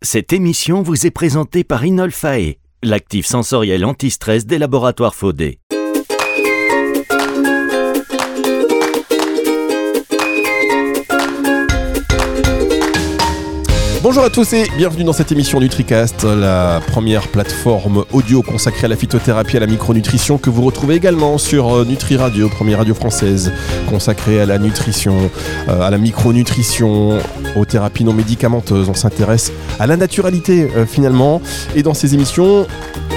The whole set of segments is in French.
Cette émission vous est présentée par Inolfae, l'actif sensoriel anti-stress des laboratoires Faudé. Bonjour à tous et bienvenue dans cette émission NutriCast, la première plateforme audio consacrée à la phytothérapie et à la micronutrition que vous retrouvez également sur euh, Nutri Radio, première radio française consacrée à la nutrition, euh, à la micronutrition, aux thérapies non médicamenteuses. On s'intéresse à la naturalité euh, finalement et dans ces émissions,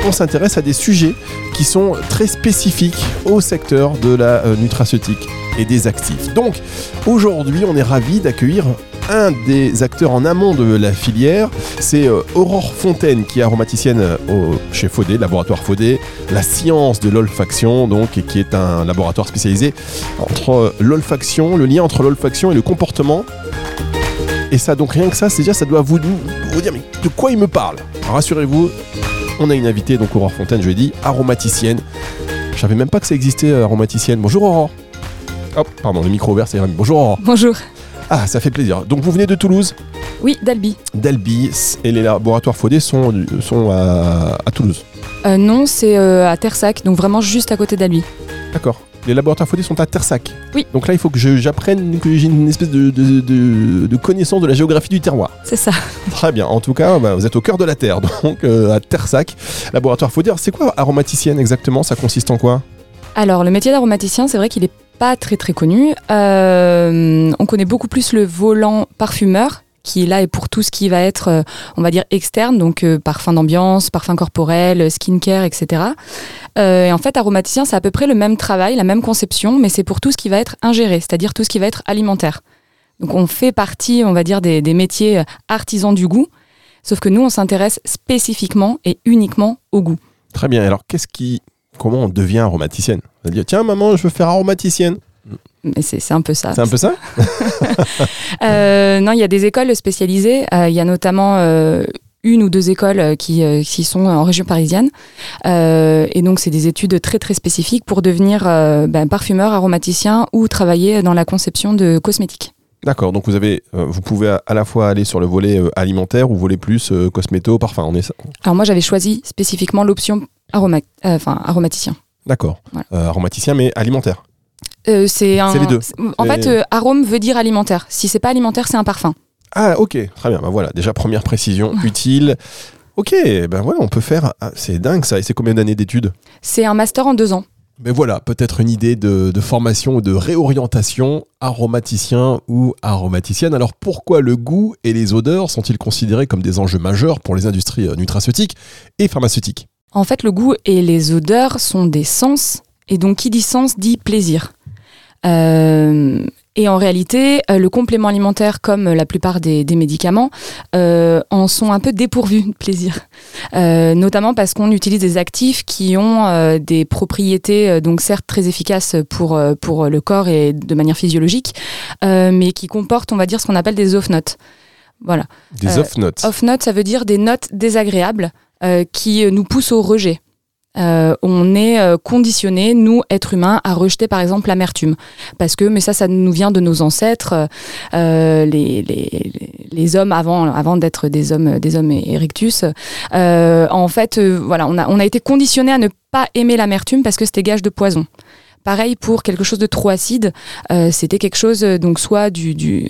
on s'intéresse à des sujets qui sont très spécifiques au secteur de la nutraceutique et des actifs. Donc aujourd'hui, on est ravi d'accueillir un des acteurs en amont de la filière. C'est euh, Aurore Fontaine qui est aromaticienne euh, au, chez Faudé, laboratoire Faudé, la science de l'olfaction, donc, et qui est un laboratoire spécialisé entre euh, l'olfaction, le lien entre l'olfaction et le comportement. Et ça, donc rien que ça, c'est déjà, ça doit vous, vous dire, mais de quoi il me parle? Rassurez-vous, on a une invitée, donc Aurore Fontaine, je l'ai dit, aromaticienne. Je savais même pas que ça existait, aromaticienne. Bonjour Aurore. Hop, pardon, le micro ouvert, c'est Bonjour Aurore. Bonjour. Ah, ça fait plaisir. Donc vous venez de Toulouse Oui, d'Albi. D'Albi, et les laboratoires Faudé sont, sont à, Toulouse euh, Non, c'est euh, à Tersac, donc vraiment juste à côté d'Albi. D'accord. Les laboratoires Faudé sont à Tersac. Oui. Donc là, il faut que j'apprenne, que j'ai une espèce de, de, connaissance de la géographie du terroir. C'est ça. Très bien. En tout cas, bah, vous êtes au cœur de la Terre, donc euh, à Tersac. Laboratoire Faudé. C'est quoi aromaticienne exactement? Ça consiste en quoi? Alors, le métier d'aromaticien, c'est vrai qu'il est pas très très connu. Euh, on connaît beaucoup plus le volant parfumeur qui là est pour tout ce qui va être, euh, on va dire, externe, donc euh, parfum d'ambiance, parfum corporel, skincare, etc. et en fait, aromaticien, c'est à peu près le même travail, la même conception, mais c'est pour tout ce qui va être ingéré, c'est-à-dire tout ce qui va être alimentaire. Donc on fait partie, on va dire, des métiers artisans du goût, sauf que nous, on s'intéresse spécifiquement et uniquement au goût. Très bien. Alors, qu'est-ce qui comment on devient aromaticienne On va dire, tiens, maman, je veux faire aromaticienne. Mais c'est un peu ça. C'est un peu ça? Euh, Non, il y a des écoles spécialisées. Euh, il y a notamment euh, une ou deux écoles qui, qui sont en région parisienne. et donc, c'est des études très, très spécifiques pour devenir ben, parfumeur, aromaticien ou travailler dans la conception de cosmétiques. D'accord, donc vous avez, vous pouvez à la fois aller sur le volet alimentaire ou volet plus cosméto, parfum. On est... Alors moi j'avais choisi spécifiquement l'option Aroma, euh, enfin, aromaticien. D'accord. Euh, aromaticien, mais alimentaire. Euh, c'est les deux. En fait, arôme veut dire alimentaire. Si c'est pas alimentaire, c'est un parfum. Ah, ok, très bien. Ben voilà, déjà première précision utile. Ok, ben voilà, on peut faire. Ah, c'est dingue ça. Et c'est combien d'années d'études? C'est un master en deux ans. Mais voilà, peut-être une idée de, formation ou de réorientation, aromaticien ou aromaticienne. Alors pourquoi le goût et les odeurs sont-ils considérés comme des enjeux majeurs pour les industries nutraceutiques et pharmaceutiques? En fait, le goût et les odeurs sont des sens, et donc qui dit sens dit plaisir. Euh, et en réalité, euh, le complément alimentaire, comme la plupart des, médicaments, euh, en sont un peu dépourvus de plaisir. notamment parce qu'on utilise des actifs qui ont des propriétés, donc certes très efficaces pour, pour le corps et de manière physiologique, mais qui comportent, on va dire, ce qu'on appelle des off-notes. Voilà. Des off-notes Off-notes, ça veut dire des notes désagréables euh, qui nous pousse au rejet. Euh, on est euh, conditionné, nous, êtres humains, à rejeter par exemple l'amertume. Parce que, mais ça, ça nous vient de nos ancêtres, les, les, les, hommes avant, avant d'être des hommes, des hommes erectus. en fait, voilà, on a, on a été conditionné à ne pas aimer l'amertume parce que c'était gage de poison. Pareil pour quelque chose de trop acide, c'était quelque chose donc soit du, du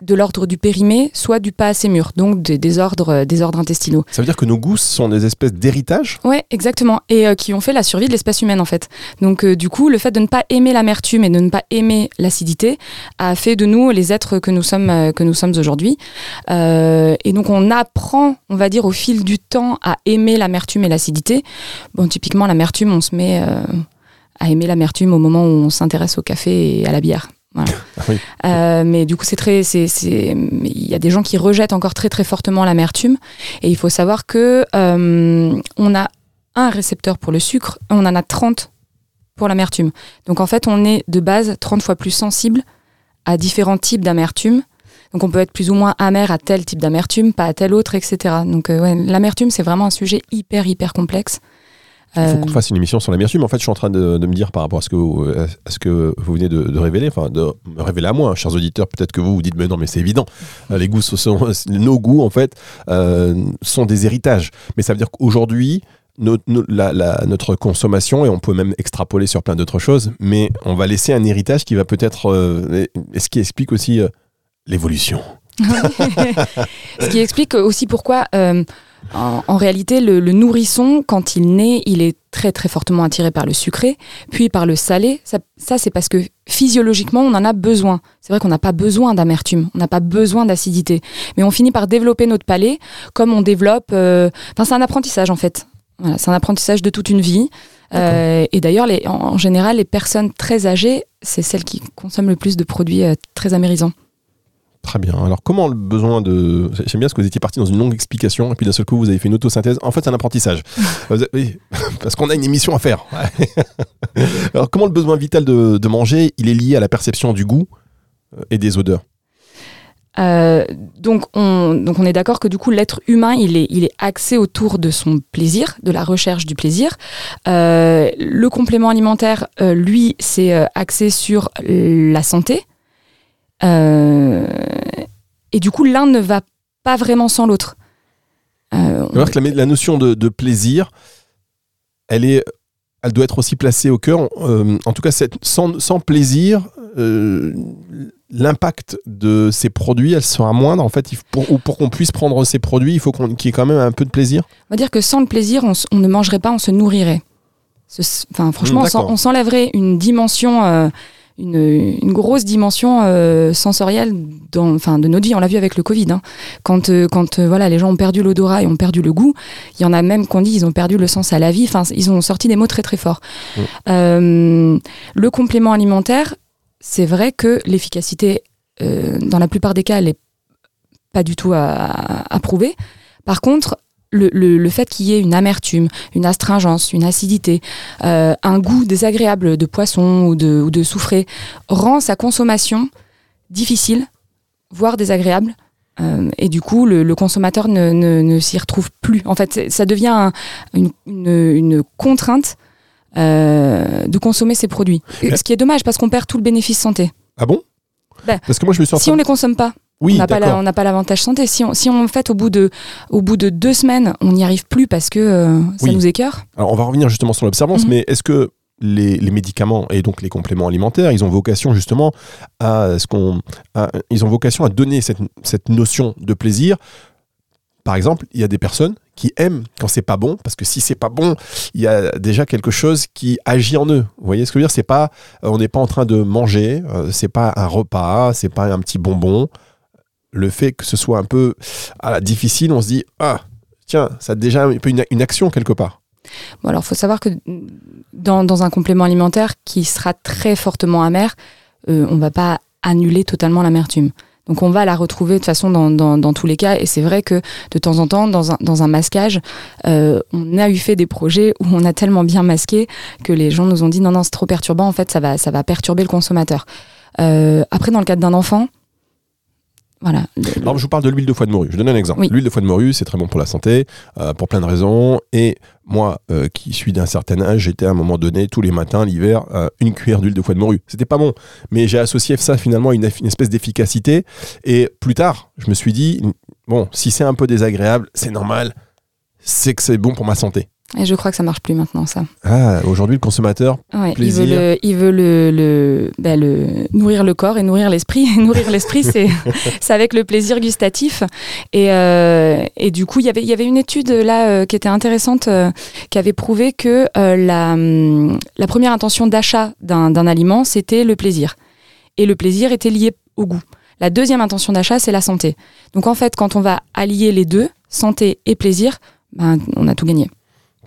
de l'ordre du périmé, soit du pas assez mûr, donc des, désordres, euh, des ordres intestinaux. Ça veut dire que nos goûts sont des espèces d'héritage Ouais, exactement, et euh, qui ont fait la survie de l'espèce humaine en fait. Donc euh, du coup, le fait de ne pas aimer l'amertume et de ne pas aimer l'acidité a fait de nous les êtres que nous sommes, que nous sommes aujourd'hui. et donc on apprend, on va dire, au fil du temps à aimer l'amertume et l'acidité. Bon, typiquement l'amertume, on se met à aimer l'amertume au moment où on s'intéresse au café et à la bière. Euh, mais du coup, c'est très, c'est, il y a des gens qui rejettent encore très très fortement l'amertume, et il faut savoir que euh, on a un récepteur pour le sucre, on en a 30 pour l'amertume. Donc en fait, on est de base 30 fois plus sensible à différents types d'amertume. Donc on peut être plus ou moins amer à tel type d'amertume, pas à tel autre, etc. Donc euh, l'amertume, c'est vraiment un sujet hyper hyper complexe. Il faut Euh, qu'on fasse une émission sur l'amertume. En fait, je suis en train de, de me dire par rapport à ce que vous, à ce que vous venez de, de révéler, enfin de me révéler à moi, hein, chers auditeurs. Peut-être que vous vous dites, mais non, mais c'est évident. Euh, Les goûts, sont, nos goûts en fait euh, sont des héritages. Mais ça veut dire qu'aujourd'hui, no- no- la- la- notre consommation, et on peut même extrapoler sur plein d'autres choses, mais on va laisser un héritage qui va peut-être, euh, et ce qui explique aussi euh, l'évolution. Ce qui explique aussi pourquoi, euh, en, en réalité, le, le nourrisson, quand il naît, il est très très fortement attiré par le sucré, puis par le salé. Ça, ça, c'est parce que physiologiquement, on en a besoin. C'est vrai qu'on n'a pas besoin d'amertume, on n'a pas besoin d'acidité, mais on finit par développer notre palais comme on développe. euh, Enfin, c'est un apprentissage en fait. Voilà, c'est un apprentissage de toute une vie. Euh, et d'ailleurs, en général, les personnes très âgées, c'est celles qui consomment le plus de produits euh, très amérisants. Très bien. Alors, comment le besoin de. J'aime bien ce que vous étiez parti dans une longue explication, et puis d'un seul coup, vous avez fait une autosynthèse. En fait, c'est un apprentissage. Oui, parce qu'on a une émission à faire. Alors, comment le besoin vital de, de manger, il est lié à la perception du goût euh, et des odeurs? Euh, donc, on, donc on est d'accord que du coup l'être humain il est, il est axé autour de son plaisir, de la recherche du plaisir. Euh, le complément alimentaire, euh, lui, c'est axé sur la santé. Euh, et du coup l'un ne va pas vraiment sans l'autre. Euh, on- Alors que la, la notion de, de plaisir, elle est. Elle doit être aussi placée au cœur. Euh, en tout cas, sans, sans plaisir, euh, l'impact de ces produits, elle sera moindre. En fait, pour, ou pour qu'on puisse prendre ces produits, il faut qu'il y ait quand même un peu de plaisir. On va dire que sans le plaisir, on, ne mangerait pas, on se nourrirait. Ce- Enfin, franchement, on s'enlèverait une dimension, euh, une, une grosse dimension euh, sensorielle dans, enfin, de notre vie. On l'a vu avec le Covid. hein. Quand, euh, quand euh, voilà, les gens ont perdu l'odorat et ont perdu le goût, il y en a même qu'on dit ils ont perdu le sens à la vie. Enfin, ils ont sorti des mots très très forts. Mm. Euh, le complément alimentaire, c'est vrai que l'efficacité, euh, dans la plupart des cas, elle est pas du tout à, à prouver. Par contre, le, le- le fait qu'il y ait une amertume, une astringence, une acidité, euh, un goût désagréable de poisson ou de, ou de soufré rend sa consommation difficile, voire désagréable. Euh, et du coup, le, le consommateur ne, ne- ne s'y retrouve plus. En fait, ça devient un- une, une- une contrainte euh, de consommer ces produits. Mais- Ce qui est dommage parce qu'on perd tout le bénéfice santé. Ah bon? Ben, Parce que moi, je me suis Si on les consomme pas, Oui, on n'a pas la- pas l'avantage santé. Si on, si on en fait au bout de, au bout de deux semaines, on n'y arrive plus parce que euh, ça Oui. nous écœure. Alors, on va revenir justement sur l'observance, Mhm. mais est-ce que les, les médicaments et donc les compléments alimentaires, ils ont vocation justement à ce qu'on, ils ont vocation à donner cette, cette notion de plaisir? Par exemple, il y a des personnes qui aiment quand c'est pas bon, parce que si c'est pas bon, il y a déjà quelque chose qui agit en eux. Vous voyez ce que je veux dire? C'est pas, euh, on n'est pas en train de manger, euh, c'est pas un repas, c'est pas un petit bonbon. Le fait que ce soit un peu ah, difficile, on se dit ah tiens, ça a déjà un peu une, action quelque part. Bon, alors, faut savoir que dans, un complément alimentaire qui sera très fortement amer, euh, on va pas annuler totalement l'amertume. Donc, on va la retrouver de toute façon dans, dans, dans tous les cas. Et c'est vrai que de temps en temps, dans un, dans un masquage, euh, on a eu fait des projets où on a tellement bien masqué que les gens nous ont dit non, non, c'est trop perturbant. En fait, ça va, ça va perturber le consommateur. Euh, après, dans le cadre d'un enfant, voilà. Alors, je vous parle de l'huile de foie de morue. Je donne un exemple. Oui. L'huile de foie de morue, c'est très bon pour la santé, euh, pour plein de raisons. Et moi, euh, qui suis d'un certain âge, j'étais à un moment donné, tous les matins, l'hiver, euh, une cuillère d'huile de foie de morue. C'était pas bon. Mais j'ai associé ça finalement à une espèce d'efficacité. Et plus tard, je me suis dit, bon, si c'est un peu désagréable, c'est normal. C'est que c'est bon pour ma santé. Et je crois que ça marche plus maintenant, ça. Ah, aujourd'hui, le consommateur, Ouais, il veut, le, il veut le, le, bah, le- nourrir le corps et nourrir l'esprit. Et nourrir l'esprit, c'est c'est avec le plaisir gustatif. Et, euh, et du coup, il y avait- il y avait une étude là euh, qui était intéressante, euh, qui avait prouvé que la, la première intention d'achat d'un d'un aliment, c'était le plaisir. Et le plaisir était lié au goût. La deuxième intention d'achat, c'est la santé. Donc en fait, quand on va allier les deux, santé et plaisir, ben, on a tout gagné.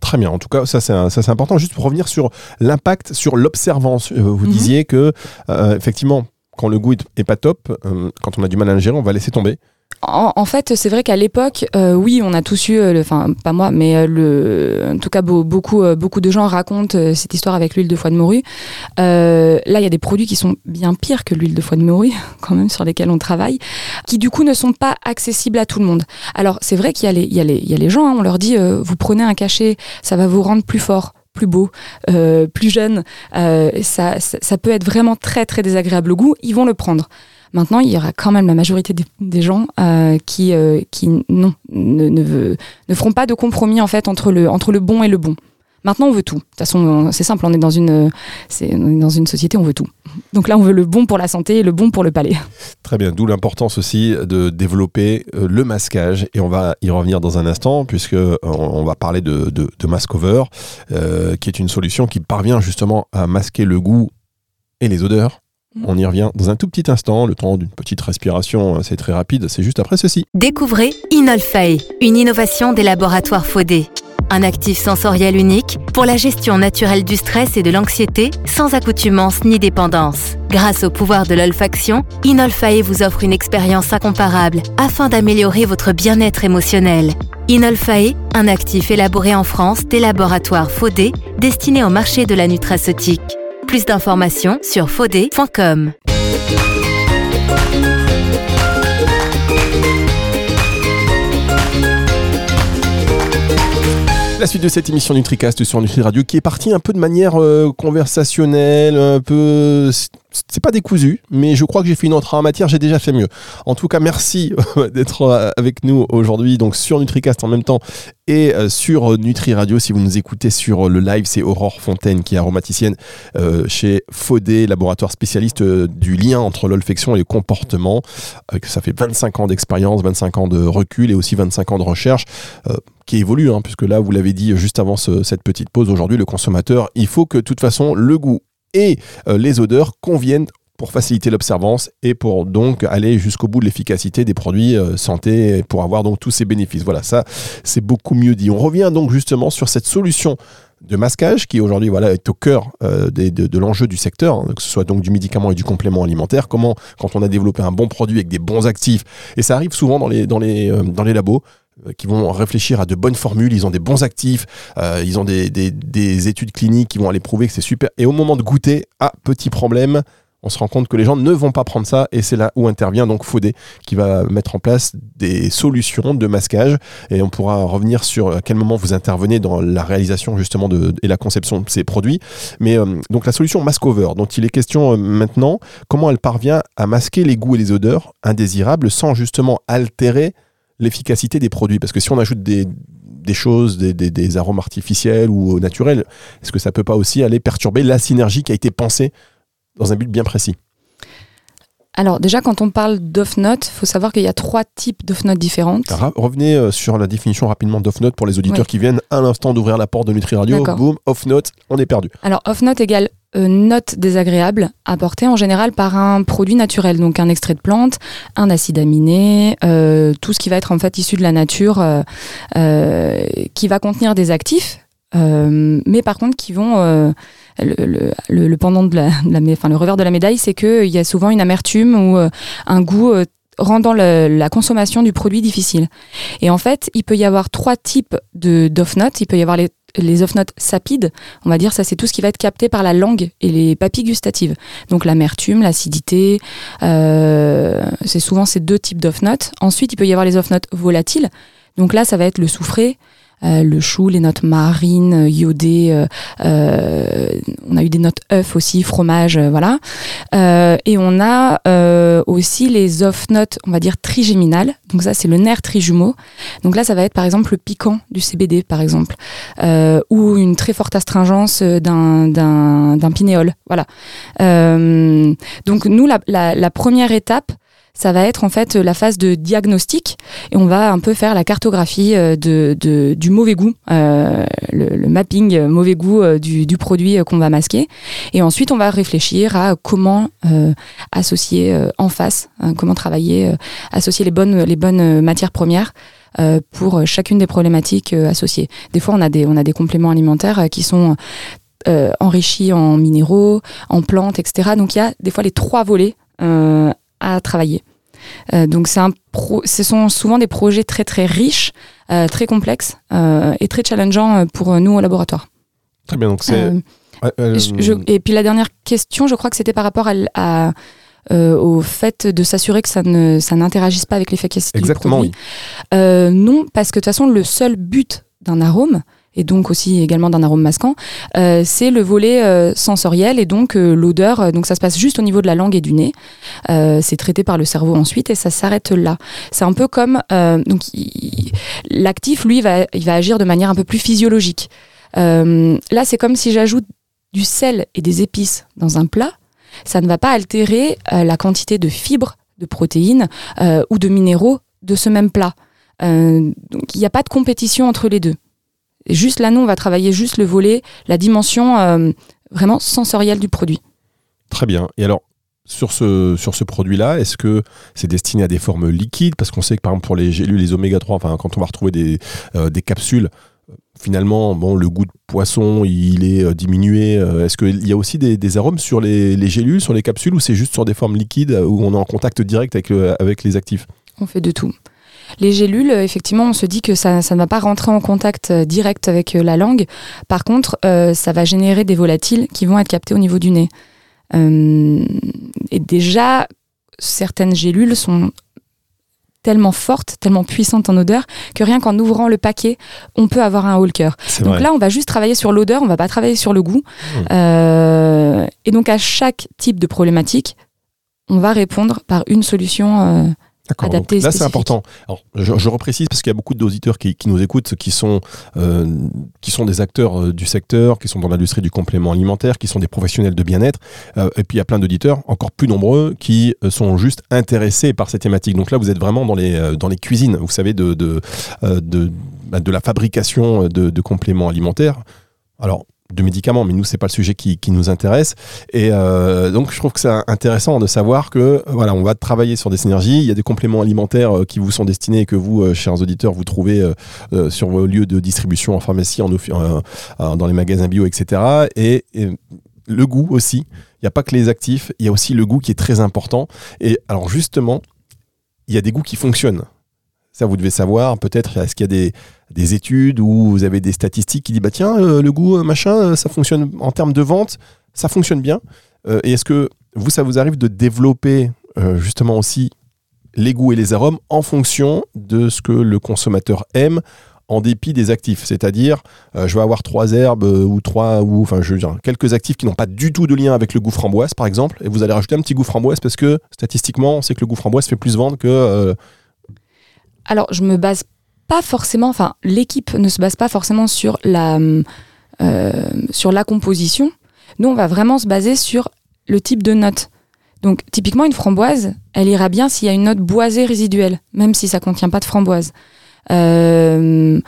Très bien. En tout cas, ça c'est un- ça, c'est important. Juste pour revenir sur l'impact sur l'observance. Euh, Vous Mhm. disiez que euh, effectivement, quand le goût est, est pas top, euh, quand on a du mal à le gérer, on va laisser tomber. En, fait, c'est vrai qu'à l'époque, euh, oui, on a tous eu, enfin pas moi, mais le, en tout cas beaucoup, beaucoup de gens racontent cette histoire avec l'huile de foie de morue. là, il y a des produits qui sont bien pires que l'huile de foie de morue, quand même, sur lesquels on travaille, qui du coup ne sont pas accessibles à tout le monde. Alors c'est vrai qu'il y, y, y, a les gens, hein, on leur dit, vous prenez un cachet, ça va vous rendre plus fort plus beau, euh, plus jeune, euh, ça, ça, peut être vraiment très très désagréable au goût, ils vont le prendre. Maintenant, il y aura quand même la majorité des, gens euh, qui, qui non, ne, ne, feront pas de compromis en fait entre le, entre le bon et le bon. Maintenant, on veut tout. De toute façon, c'est simple, on est dans une, c'est, dans une société, on veut tout. Donc là, on veut le bon pour la santé et le bon pour le palais. Très bien, d'où l'importance aussi de développer euh, le masquage. Et on va y revenir dans un instant, puisque euh, on va parler de, de, de Maskover, euh, qui est une solution qui parvient justement à masquer le goût et les odeurs. On y revient dans un tout petit instant, le temps d'une petite respiration, c'est très rapide, c'est juste après ceci. Découvrez Inolfay, une innovation des laboratoires Faudé un actif sensoriel unique pour la gestion naturelle du stress et de l'anxiété sans accoutumance ni dépendance. Grâce au pouvoir de l'olfaction, Inolfae vous offre une expérience incomparable afin d'améliorer votre bien-être émotionnel. Inolfae, un actif élaboré en France des laboratoires Faudé destiné au marché de la nutraceutique. Plus d'informations sur faudé.com. La suite de cette émission NutriCast sur Nutri Radio qui est partie un peu de manière euh, conversationnelle, un peu c'est pas décousu, mais je crois que j'ai fait une entrée en matière, j'ai déjà fait mieux. En tout cas, merci d'être euh, avec nous aujourd'hui, donc sur NutriCast en même temps et euh, sur Nutri Radio. Si vous nous écoutez sur le live, c'est Aurore Fontaine qui est aromaticienne chez Faudé, laboratoire spécialiste du lien entre l'olfaction et le comportement. ça fait 25 ans d'expérience, 25 ans de recul et aussi 25 ans de recherche qui évolue, hein, puisque là, vous l'avez dit juste avant cette petite pause, aujourd'hui, le consommateur, il faut que de toute façon, le goût et euh, les odeurs conviennent pour faciliter l'observance et pour donc aller jusqu'au bout de l'efficacité des produits euh, santé pour avoir donc tous ces bénéfices. Voilà, ça c'est beaucoup mieux dit. On revient donc justement sur cette solution de masquage qui aujourd'hui est au cœur euh, de, l'enjeu du secteur, hein, que ce soit donc du médicament et du complément alimentaire. Comment quand on a développé un bon produit avec des bons actifs et ça arrive souvent dans les labos qui vont réfléchir à de bonnes formules, ils ont des bons actifs, euh, ils ont des, des, études cliniques qui vont aller prouver que c'est super. Et au moment de goûter, ah, petit problème, on se rend compte que les gens ne vont pas prendre ça et c'est là où intervient donc Faudé qui va mettre en place des solutions de masquage et on pourra revenir sur à quel moment vous intervenez dans la réalisation justement de, et la conception de ces produits. Mais euh, donc la solution Mascover dont il est question maintenant, comment elle parvient à masquer les goûts et les odeurs indésirables sans justement altérer l'efficacité des produits. Parce que si on ajoute des, choses, des, des, arômes artificiels ou naturels, est-ce que ça peut pas aussi aller perturber la synergie qui a été pensée dans un but bien précis? Alors déjà, quand on parle d'off-note, il faut savoir qu'il y a trois types d'off-notes différentes. revenez euh, sur la définition rapidement d'off-note pour les auditeurs qui viennent à l'instant d'ouvrir la porte de Nutri Radio. Boum, off-note, on est perdu. Alors off-note égale euh, note désagréable apportée en général par un produit naturel, donc un extrait de plante, un acide aminé, euh, tout ce qui va être en fait issu de la nature, qui va contenir des actifs, mais par contre qui vont le, le, pendant de la, enfin, le revers de la médaille, c'est qu'il y a souvent une amertume ou euh, un goût euh, rendant la consommation du produit difficile. Et en fait, il peut y avoir trois types de d'off-notes. Il peut y avoir les, les off-notes sapides, on va dire, ça c'est tout ce qui va être capté par la langue et les papilles gustatives. Donc l'amertume, l'acidité, euh, c'est souvent ces deux types d'off-notes. Ensuite, il peut y avoir les off-notes volatiles. Donc là, ça va être le soufré, euh, le chou, les notes marines, euh, iodées, euh, on a eu des notes œufs aussi, fromage, voilà. et on a aussi les off-notes, on va dire trigéminales. Donc ça, c'est le nerf trijumeau. Donc là, ça va être par exemple le piquant du CBD, par exemple, ou une très forte astringence d'un d'un pinéol. Voilà. donc nous, la, la, la première étape, ça va être en fait la phase de diagnostic et on va un peu faire la cartographie euh, de, du mauvais goût, euh, le, mapping euh, mauvais goût du, produit qu'on va masquer. Et ensuite, on va réfléchir à comment associer en face, hein, comment travailler, associer les bonnes, les bonnes matières premières. pour chacune des problématiques associées. Des fois, on a des, on a des compléments alimentaires qui sont enrichis en minéraux, en plantes, etc. Donc il y a des fois les trois volets à travailler. donc c'est un pro ce sont souvent des projets très très riches, très complexes et très challengeants pour nous au laboratoire. Très bien, donc c'est... et puis la dernière question, je crois que c'était par rapport à, au fait de s'assurer que ça ne ça n'interagisse pas avec l'efficacité Exactement, du produit. Oui. non, parce que de toute façon, le seul but d'un arôme, et donc aussi également d'un arôme masquant, euh, c'est le volet euh, sensoriel et donc euh, l'odeur. Donc ça se passe juste au niveau de la langue et du nez. c'est traité par le cerveau ensuite et ça s'arrête là. C'est un peu comme donc l'actif, lui, va, il va agir de manière un peu plus physiologique. là, c'est comme si j'ajoute du sel et des épices dans un plat. Ça ne va pas altérer la quantité de fibres, de protéines ou de minéraux de ce même plat. donc il n'y a pas de compétition entre les deux. Juste là, nous, on va travailler juste le volet, la dimension euh, vraiment sensorielle du produit. Très bien. Et alors, sur ce, sur ce produit-là, est-ce que c'est destiné à des formes liquides? Parce qu'on sait que par exemple pour les gélules, les oméga 3, enfin, quand on va retrouver des, euh, des capsules, finalement, bon, le goût de poisson, il est euh, diminué. Est-ce qu'il y a aussi des, arômes sur les, les, gélules, sur les capsules, ou c'est juste sur des formes liquides où on est en contact direct avec, avec les actifs? On fait de tout. Les gélules, euh, effectivement, on se dit que ça, ne va pas rentrer en contact euh, direct avec euh, la langue. Par contre, ça va générer des volatiles qui vont être captés au niveau du nez. et déjà, certaines gélules sont tellement fortes, tellement puissantes en odeur, que rien qu'en ouvrant le paquet, on peut avoir un haut cœur. Donc là, on va juste travailler sur l'odeur, on va pas travailler sur le goût. Mmh. et donc à chaque type de problématique, on va répondre par une solution là, c'est important. Alors, je, je, reprécise parce qu'il y a beaucoup d'auditeurs qui, qui, nous écoutent, qui sont, euh, qui sont des acteurs euh, du secteur, qui sont dans l'industrie du complément alimentaire, qui sont des professionnels de bien-être. Euh, et puis, il y a plein d'auditeurs, encore plus nombreux, qui sont juste intéressés par ces thématiques. Donc là, vous êtes vraiment dans les, dans les cuisines, vous savez, de, de, de, bah, de la fabrication de, de compléments alimentaires. Alors, de médicaments, mais nous, c'est pas le sujet qui, nous intéresse. Et euh, donc, je trouve que c'est intéressant de savoir que voilà, on va travailler sur des synergies. Il y a des compléments alimentaires euh, qui vous sont destinés et que vous, euh, chers auditeurs, vous trouvez sur vos lieux de distribution en pharmacie, en, dans les magasins bio, etc. Et, le goût aussi. Il n'y a pas que les actifs, il y a aussi le goût qui est très important. Et alors, justement, il y a des goûts qui fonctionnent. Ça, vous devez savoir. Peut-être, est-ce qu'il y a des des études où vous avez des statistiques qui disent bah tiens euh, le goût euh, machin euh, ça fonctionne en termes de vente ça fonctionne bien et est-ce que vous ça vous arrive de développer justement aussi les goûts et les arômes en fonction de ce que le consommateur aime en dépit des actifs, c'est-à-dire je vais avoir trois herbes ou trois ou enfin je veux dire quelques actifs qui n'ont pas du tout de lien avec le goût framboise par exemple, et vous allez rajouter un petit goût framboise parce que statistiquement on sait que le goût framboise fait plus vendre que alors, je me base pas forcément, enfin, l'équipe ne se base pas forcément sur la, euh, sur la composition. Nous, on va vraiment se baser sur le type de note. Donc, typiquement, une framboise, elle ira bien s'il y a une note boisée résiduelle, même si ça contient pas de framboise. Euh,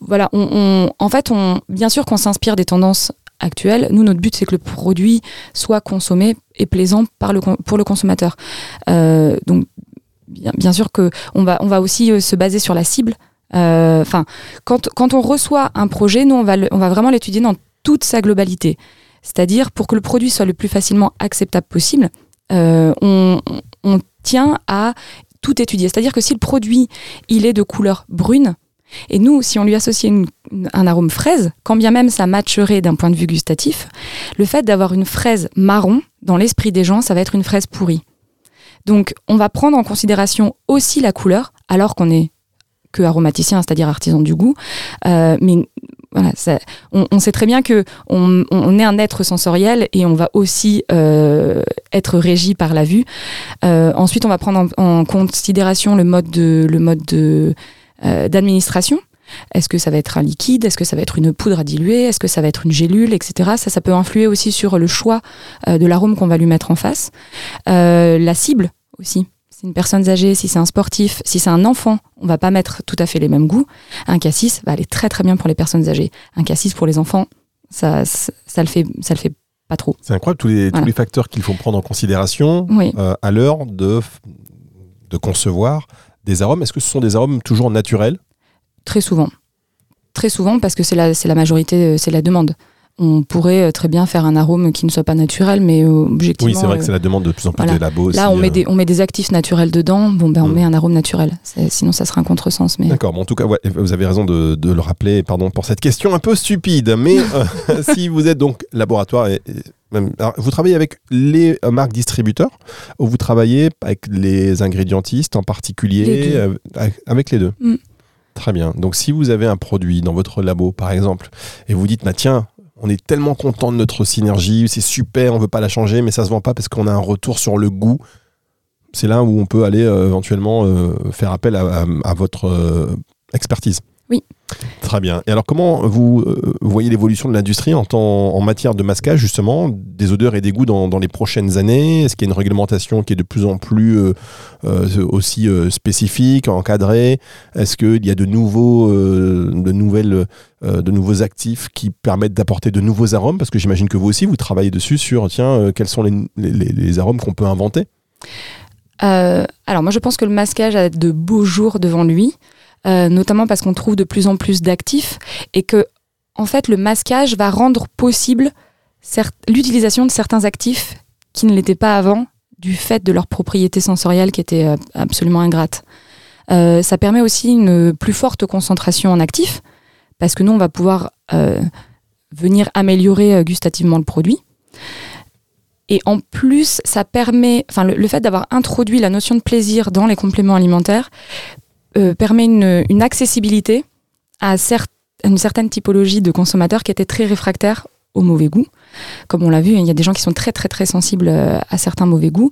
voilà, en fait, bien sûr qu'on s'inspire des tendances actuelles. Nous, notre but, c'est que le produit soit consommé et plaisant par le, pour le consommateur. Euh, donc, bien, sûr que on va, on va aussi euh, se baser sur la cible. Euh, enfin, quand, quand on reçoit un projet, nous, on va, on va vraiment l'étudier dans toute sa globalité. C'est-à-dire, pour que le produit soit le plus facilement acceptable possible, euh, on, on, tient à tout étudier. C'est-à-dire que si le produit, il est de couleur brune, et nous, si on lui associe un arôme fraise, quand bien même ça matcherait d'un point de vue gustatif, le fait d'avoir une fraise marron, dans l'esprit des gens, ça va être une fraise pourrie. Donc, on va prendre en considération aussi la couleur, alors qu'on est que aromaticien, c'est-à-dire artisan du goût. Euh, mais on, sait très bien que on, est un être sensoriel et on va aussi euh, être régi par la vue. Euh, ensuite, on va prendre en, considération le mode de le d'administration. Est-ce que ça va être un liquide? Est-ce que ça va être une poudre à diluer? Est-ce que ça va être une gélule, etc. Ça peut influer aussi sur le choix de l'arôme qu'on va lui mettre en face. la cible, aussi. Si c'est une personne âgée, si c'est un sportif, si c'est un enfant, on va pas mettre tout à fait les mêmes goûts. Un cassis va aller très très bien pour les personnes âgées. Un cassis pour les enfants, ça, ça, le fait, ça le fait pas trop. C'est incroyable tous les, tous les facteurs qu'il faut prendre en considération euh, à l'heure de, de concevoir des arômes. Est-ce que ce sont des arômes toujours naturels? Très souvent. Très souvent parce que c'est la, la majorité, c'est la demande. On pourrait euh, très bien faire un arôme qui ne soit pas naturel, mais euh, objectivement. Oui, c'est vrai euh, que c'est la demande de plus en plus voilà. des labos. Là, aussi, on met, euh. des, on met des actifs naturels dedans, bon, ben, on Mm. met un arôme naturel. Sinon, ça serait un contresens. Mais... D'accord, bon, en tout cas, ouais, vous avez raison de, de le rappeler, pardon pour cette question un peu stupide, mais euh, si vous êtes donc laboratoire, et, et même, alors, vous travaillez avec les euh, marques distributeurs ou vous travaillez avec les ingrédientistes en particulier Les euh, avec les deux Mm. Très bien, donc si vous avez un produit dans votre labo par exemple, et vous dites, bah, tiens, on est tellement content de notre synergie, c'est super, on veut pas la changer, mais ça se vend pas parce qu'on a un retour sur le goût. C'est là où on peut aller euh, éventuellement euh, faire appel à, votre euh, expertise. Oui. Très bien. Et alors, comment vous euh, voyez l'évolution de l'industrie en, matière de masquage, justement, des odeurs et des goûts dans, les prochaines années? Est-ce qu'il y a une réglementation qui est de plus en plus euh, euh, aussi euh, spécifique, encadrée? Est-ce qu'il y a de, nouveaux, euh, de, nouvelles, euh, de nouveaux actifs qui permettent d'apporter de nouveaux arômes? Parce que j'imagine que vous aussi, vous travaillez dessus sur, tiens, euh, quels sont les, les- arômes qu'on peut inventer. Euh, alors moi je pense que le masquage a de beaux jours devant lui, euh, notamment parce qu'on trouve de plus en plus d'actifs et que en fait le masquage va rendre possible l'utilisation de certains actifs qui ne l'étaient pas avant du fait de leurs propriétés sensorielles qui étaient euh, absolument ingrates. Euh, ça permet aussi une plus forte concentration en actifs parce que nous on va pouvoir venir améliorer gustativement le produit. Et en plus, ça permet, enfin, le fait d'avoir introduit la notion de plaisir dans les compléments alimentaires euh, permet une, accessibilité à, une certaine typologie de consommateurs qui étaient très réfractaires au mauvais goût. Comme on l'a vu, il y a des gens qui sont très très très sensibles euh, à certains mauvais goûts.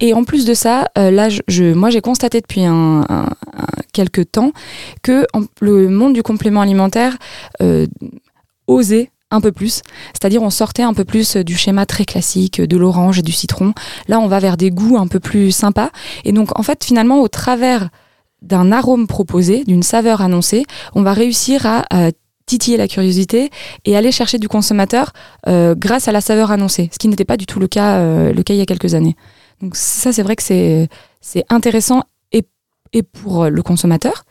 Et en plus de ça, euh, là, moi j'ai constaté depuis un, un- quelques temps que le monde du complément alimentaire euh, osait un peu plus. C'est-à-dire on sortait un peu plus du schéma très classique de l'orange et du citron. Là, on va vers des goûts un peu plus sympas. Et donc, en fait, finalement, au travers d'un arôme proposé, d'une saveur annoncée, on va réussir à titiller la curiosité et aller chercher du consommateur euh, grâce à la saveur annoncée, ce qui n'était pas du tout le cas, euh, le cas il y a quelques années. Donc ça, c'est vrai que c'est c'est intéressant et, et pour le consommateur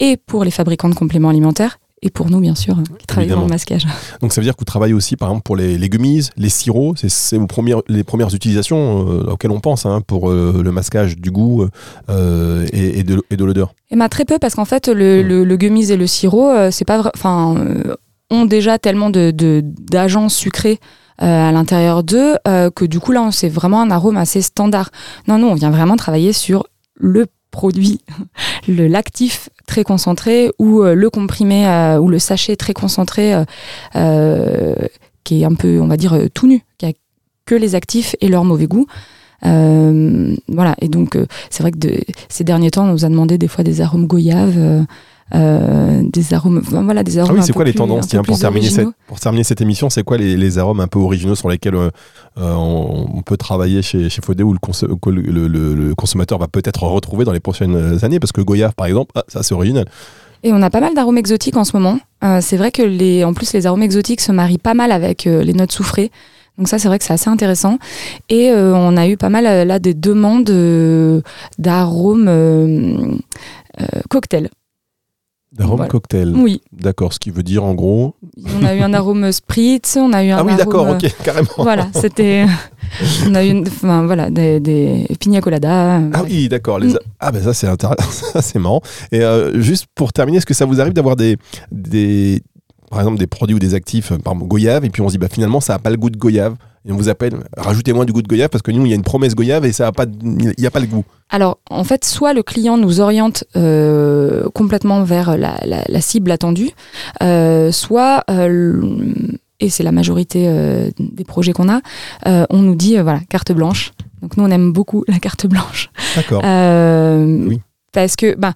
et pour les fabricants de compléments alimentaires et pour nous, bien sûr, qui travaillons dans le masquage. Donc ça veut dire que vous travaillez aussi, par exemple, pour les légumises, les sirops. C'est- premières, les premières utilisations euh, auxquelles on pense hein, pour euh, le masquage du goût euh, et, et de, et de l'odeur. Et bah, très peu parce qu'en fait le, Mm. le, le gummies et le sirop c'est pas enfin ont déjà tellement de de- d'agents sucrés euh, à l'intérieur d'eux euh, que du coup là c'est vraiment un arôme assez standard. Non non, on vient vraiment travailler sur le produit, le l'actif très concentré ou euh, le comprimé euh, ou le sachet très concentré euh, qui est un peu on va dire tout nu, qui a que les actifs et leur mauvais goût. Voilà et donc c'est vrai que ces derniers temps, on nous a demandé des fois des arômes goyaves, euh, des arômes, enfin, voilà, des Ah arômes. oui, un c'est quoi les plus- tendances tiens, pour, terminer cette, pour terminer cette émission, c'est quoi les, les arômes un peu originaux sur lesquels euh, euh, on, on peut travailler chez, chez Faudé ou le, que le, le- le- le consommateur va peut-être retrouver dans les prochaines années? Parce que Goyave, par exemple, ah, ça c'est original. Et on a pas mal d'arômes exotiques en ce moment. Euh, c'est vrai que les, en plus, les arômes exotiques se marient pas mal avec les notes soufrées. Donc ça, c'est vrai que c'est assez intéressant. Et euh, on a eu pas mal là des demandes euh, d'arômes euh, cocktails. D'arôme Voilà. cocktail. Oui, D'accord, ce qui veut dire en gros. on a eu un arôme spritz, on a eu un Ah oui, arôme, d'accord, euh, ok, carrément. Voilà, c'était. on a eu une, enfin, voilà, des, des pina colada. Ah oui, d'accord. les- Mm. Ah ben ça c'est intéressant, c'est marrant. Et euh, juste pour terminer, est-ce que ça vous arrive d'avoir des, des, par exemple des produits ou des actifs, euh, par exemple goyave, et puis on se dit bah finalement ça n'a pas le goût de goyave, et on vous appelle, rajoutez-moi du goût de goyave parce que nous il y a une promesse goyave et ça a pas, il n'y a pas le goût. Alors, en fait, soit le client nous oriente euh, complètement vers la, la- la cible attendue, euh, soit, euh, et c'est la majorité des projets qu'on a, on nous dit, voilà, carte blanche. Donc nous, on aime beaucoup la carte blanche. D'accord. Oui. Parce que, ben,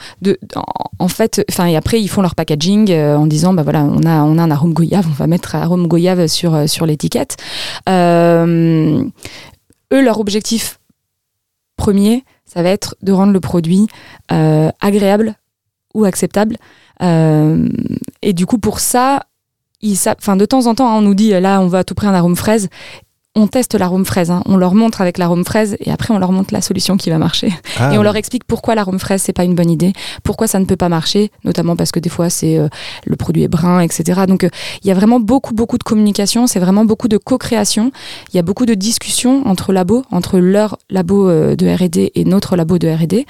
en, fait, enfin, et après, ils font leur packaging euh, en disant, bah voilà, on a, un arôme goyave, on va mettre arôme goyave sur, euh, l'étiquette. Euh, eux, leur objectif premier, ça va être de rendre le produit agréable ou acceptable. Et du coup, pour ça, ils de temps en temps, hein, on nous dit, là, on va à tout prix un arôme fraise. On teste l'arôme fraise. hein. On leur montre avec l'arôme fraise et après on leur montre la solution qui va marcher. Ah, et on leur explique pourquoi l'arôme fraise c'est pas une bonne idée, pourquoi ça ne peut pas marcher, notamment parce que des fois c'est euh, le produit est brun, etc. Donc euh, il y a vraiment beaucoup beaucoup de communication, c'est vraiment beaucoup de co-création. Il y a beaucoup de discussions entre labos, entre leur labo euh, de R&D et notre labo de R&D.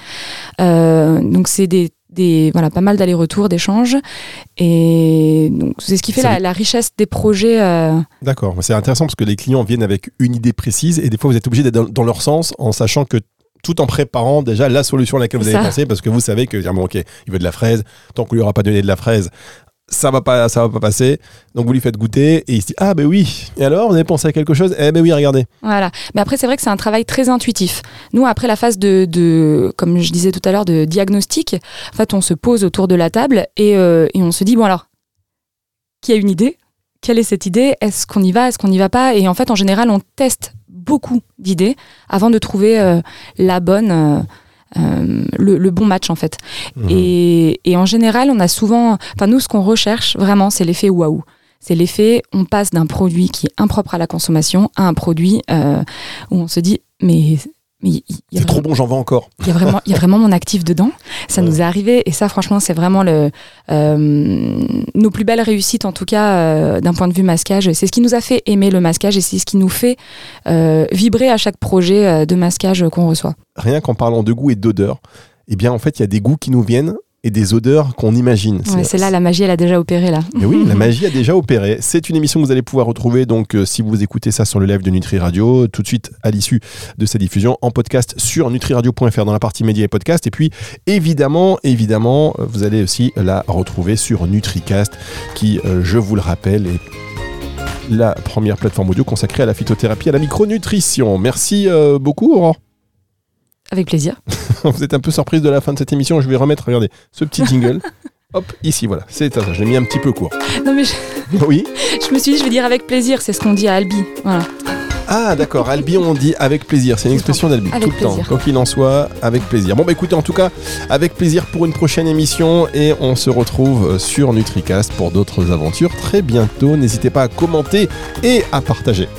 Donc c'est des des voilà pas mal d'allers-retours, d'échanges et donc c'est ce qui fait la, richesse des projets. euh, D'accord, c'est intéressant parce que les clients viennent avec une idée précise et des fois vous êtes obligé d'être dans, dans leur sens en sachant que tout en préparant déjà la solution à laquelle vous avez pensé parce que vous savez que bon, ok il veut de la fraise tant qu'on lui aura pas donné de la fraise ça va pas ça va pas passer. Donc vous lui faites goûter et il se dit ah ben oui. Et alors vous avez pensé à quelque chose. Eh ben oui regardez. Voilà. Mais après, c'est vrai que c'est un travail très intuitif. Nous, après la phase de, de comme je disais tout à l'heure, de diagnostic, en fait, on se pose autour de la table et, euh, et on se dit, bon alors, qui a une idée? Quelle est cette idée? Est-ce qu'on y va? Est-ce qu'on n'y va pas? Et en fait, en général, on teste beaucoup d'idées avant de trouver euh, la bonne... euh, euh, le, le bon match en fait. Mhm. Et, et en général, on a souvent, enfin nous, ce qu'on recherche vraiment, c'est l'effet waouh. C'est l'effet, on passe d'un produit qui est impropre à la consommation à un produit euh, où on se dit, mais mais il y, a c'est trop bon j'en vends encore il y a vraiment, il y a vraiment mon actif dedans. Ça Ouais. nous est arrivé et ça, franchement, c'est vraiment le, euh, nos plus belles réussites, en tout cas euh, d'un point de vue masquage. C'est ce qui nous a fait aimer le masquage et c'est ce qui nous fait euh, vibrer à chaque projet euh, de masquage qu'on reçoit. rien qu'en parlant de goût et d'odeur eh bien en fait il y a des goûts qui nous viennent et des odeurs qu'on imagine Ouais, c'est là la magie, elle a déjà opéré là. Mais oui, la magie a déjà opéré. C'est une émission que vous allez pouvoir retrouver. Donc, euh, si vous écoutez ça sur le live de Nutri Radio, tout de suite à l'issue de sa diffusion en podcast sur nutriradio.fr dans la partie médias et podcast. Et puis, évidemment, évidemment, euh, vous allez aussi la retrouver sur NutriCast, qui, euh, je vous le rappelle, est la première plateforme audio consacrée à la phytothérapie, à la micronutrition. Merci euh, beaucoup, Aurore. Avec plaisir. Vous êtes un peu surprise de la fin de cette émission. Je vais remettre, regardez, ce petit jingle. Hop, ici, voilà. C'est ça, je l'ai mis un petit peu court. Non mais je, Oui. je me suis dit, je vais dire avec plaisir, c'est ce qu'on dit à Albi. Voilà. Ah d'accord, Albi on dit avec plaisir, c'est une expression d'Albi, tout le temps, quoi qu'il en soit, avec plaisir. Bon bah écoutez, en tout cas, avec plaisir pour une prochaine émission et on se retrouve sur NutriCast pour d'autres aventures très bientôt. N'hésitez pas à commenter et à partager.